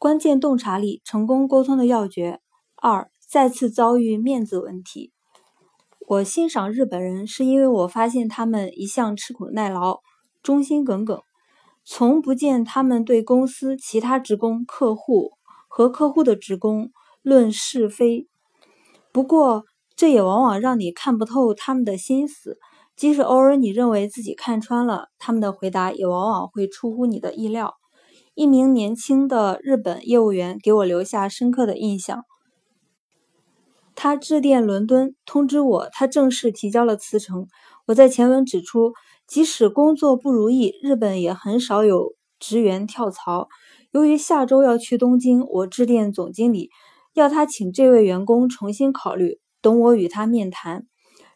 关键洞察力，成功沟通的要诀。二，再次遭遇面子问题。我欣赏日本人，是因为我发现他们一向吃苦耐劳、忠心耿耿，从不见他们对公司其他职工、客户和客户的职工论是非。不过，这也往往让你看不透他们的心思。即使偶尔你认为自己看穿了，他们的回答也往往会出乎你的意料。一名年轻的日本业务员给我留下深刻的印象。他致电伦敦通知我，他正式提交了辞呈。我在前文指出，即使工作不如意，日本也很少有职员跳槽。由于下周要去东京，我致电总经理，要他请这位员工重新考虑，等我与他面谈。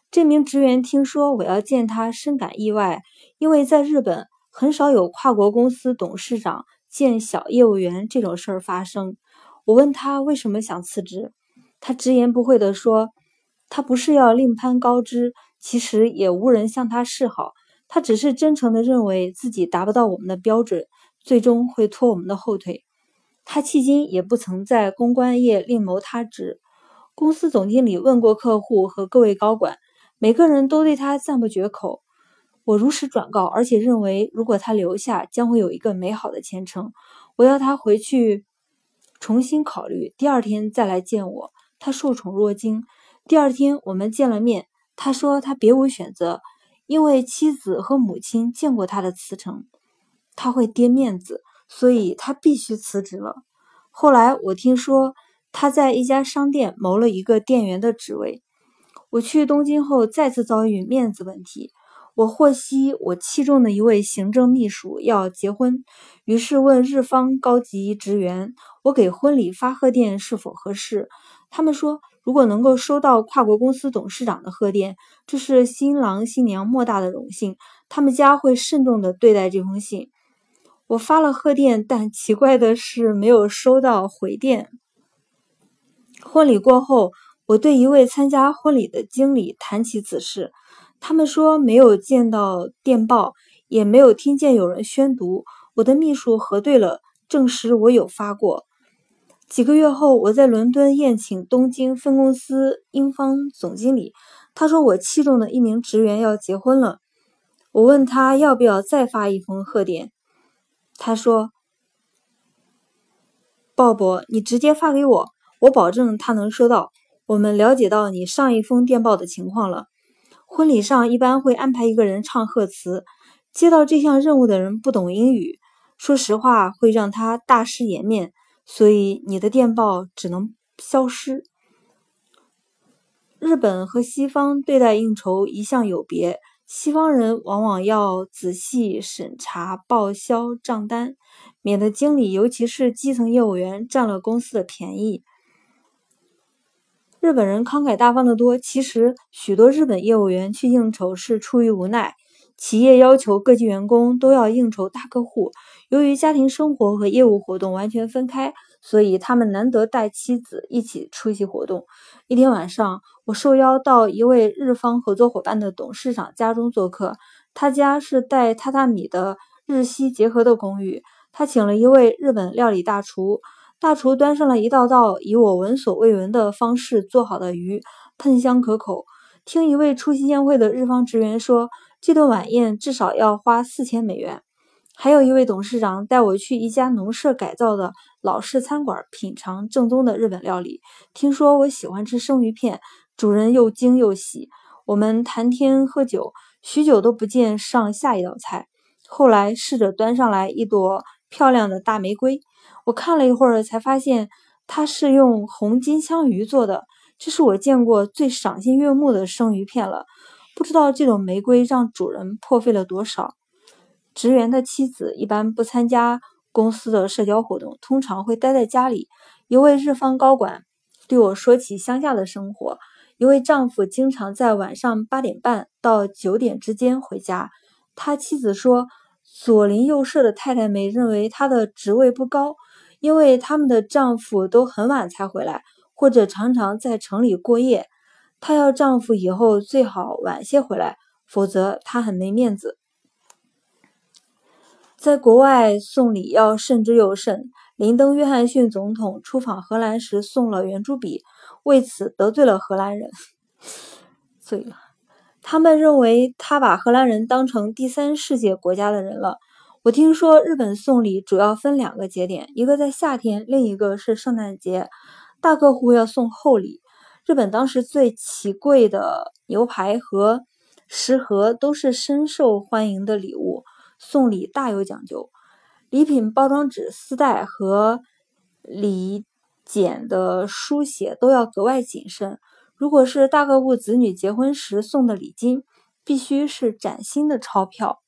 这名职员听说我要见他，深感意外，因为在日本很少有跨国公司董事长。见小业务员这种事儿发生，我问他为什么想辞职，他直言不讳地说：“他不是要另攀高枝，其实也无人向他示好，他只是真诚地认为自己达不到我们的标准，最终会拖我们的后腿。他迄今也不曾在公关业另谋他职。”公司总经理问过客户和各位高管，每个人都对他赞不绝口。我如实转告，而且认为如果他留下，将会有一个美好的前程。我要他回去重新考虑，第二天再来见我。他受宠若惊。第二天我们见了面，他说他别无选择，因为妻子和母亲见过他的辞呈，他会跌面子，所以他必须辞职了。后来我听说他在一家商店谋了一个店员的职位。我去东京后，再次遭遇面子问题。我获悉我器重的一位行政秘书要结婚，于是问日方高级职员：“我给婚礼发贺电是否合适？”他们说：“如果能够收到跨国公司董事长的贺电，这是新郎新娘莫大的荣幸，他们家会慎重的对待这封信。”我发了贺电，但奇怪的是没有收到回电。婚礼过后，我对一位参加婚礼的经理谈起此事。他们说没有见到电报，也没有听见有人宣读。我的秘书核对了，证实我有发过。几个月后，我在伦敦宴请东京分公司英方总经理，他说我器重的一名职员要结婚了。我问他要不要再发一封贺电，他说：“鲍勃，你直接发给我，我保证他能收到。我们了解到你上一封电报的情况了。”婚礼上一般会安排一个人唱贺词，接到这项任务的人不懂英语，说实话会让他大失颜面，所以你的电报只能消失。日本和西方对待应酬一向有别，西方人往往要仔细审查报销账单，免得经理尤其是基层业务员占了公司的便宜。日本人慷慨大方的多，其实许多日本业务员去应酬是出于无奈。企业要求各级员工都要应酬大客户，由于家庭生活和业务活动完全分开，所以他们难得带妻子一起出席活动。一天晚上，我受邀到一位日方合作伙伴的董事长家中做客，他家是带榻榻米的日西结合的公寓，他请了一位日本料理大厨。大厨端上了一道道以我闻所未闻的方式做好的鱼，喷香可口。听一位出席宴会的日方职员说，这顿晚宴至少要花四千美元。还有一位董事长带我去一家农舍改造的老式餐馆品尝正宗的日本料理。听说我喜欢吃生鱼片，主人又惊又喜。我们谈天喝酒，许久都不见上下一道菜。后来侍者端上来一朵漂亮的大玫瑰。我看了一会儿，才发现它是用红金枪鱼做的，这是我见过最赏心悦目的生鱼片了。不知道这种玫瑰让主人破费了多少。职员的妻子一般不参加公司的社交活动，通常会待在家里。一位日方高管对我说起乡下的生活：一位丈夫经常在晚上八点半到九点之间回家，他妻子说，左邻右舍的太太们认为他的职位不高。因为他们的丈夫都很晚才回来，或者常常在城里过夜。她要丈夫以后最好晚些回来，否则她很没面子。在国外送礼要慎之又慎，林登·约翰逊总统出访荷兰时送了圆珠笔，为此得罪了荷兰人。醉了，他们认为他把荷兰人当成第三世界国家的人了。我听说日本送礼主要分两个节点，一个在夏天，另一个是圣诞节。大客户要送厚礼。日本当时最奇贵的牛排和食盒都是深受欢迎的礼物，送礼大有讲究。礼品包装纸、丝带和礼简的书写都要格外谨慎。如果是大客户子女结婚时送的礼金，必须是崭新的钞票。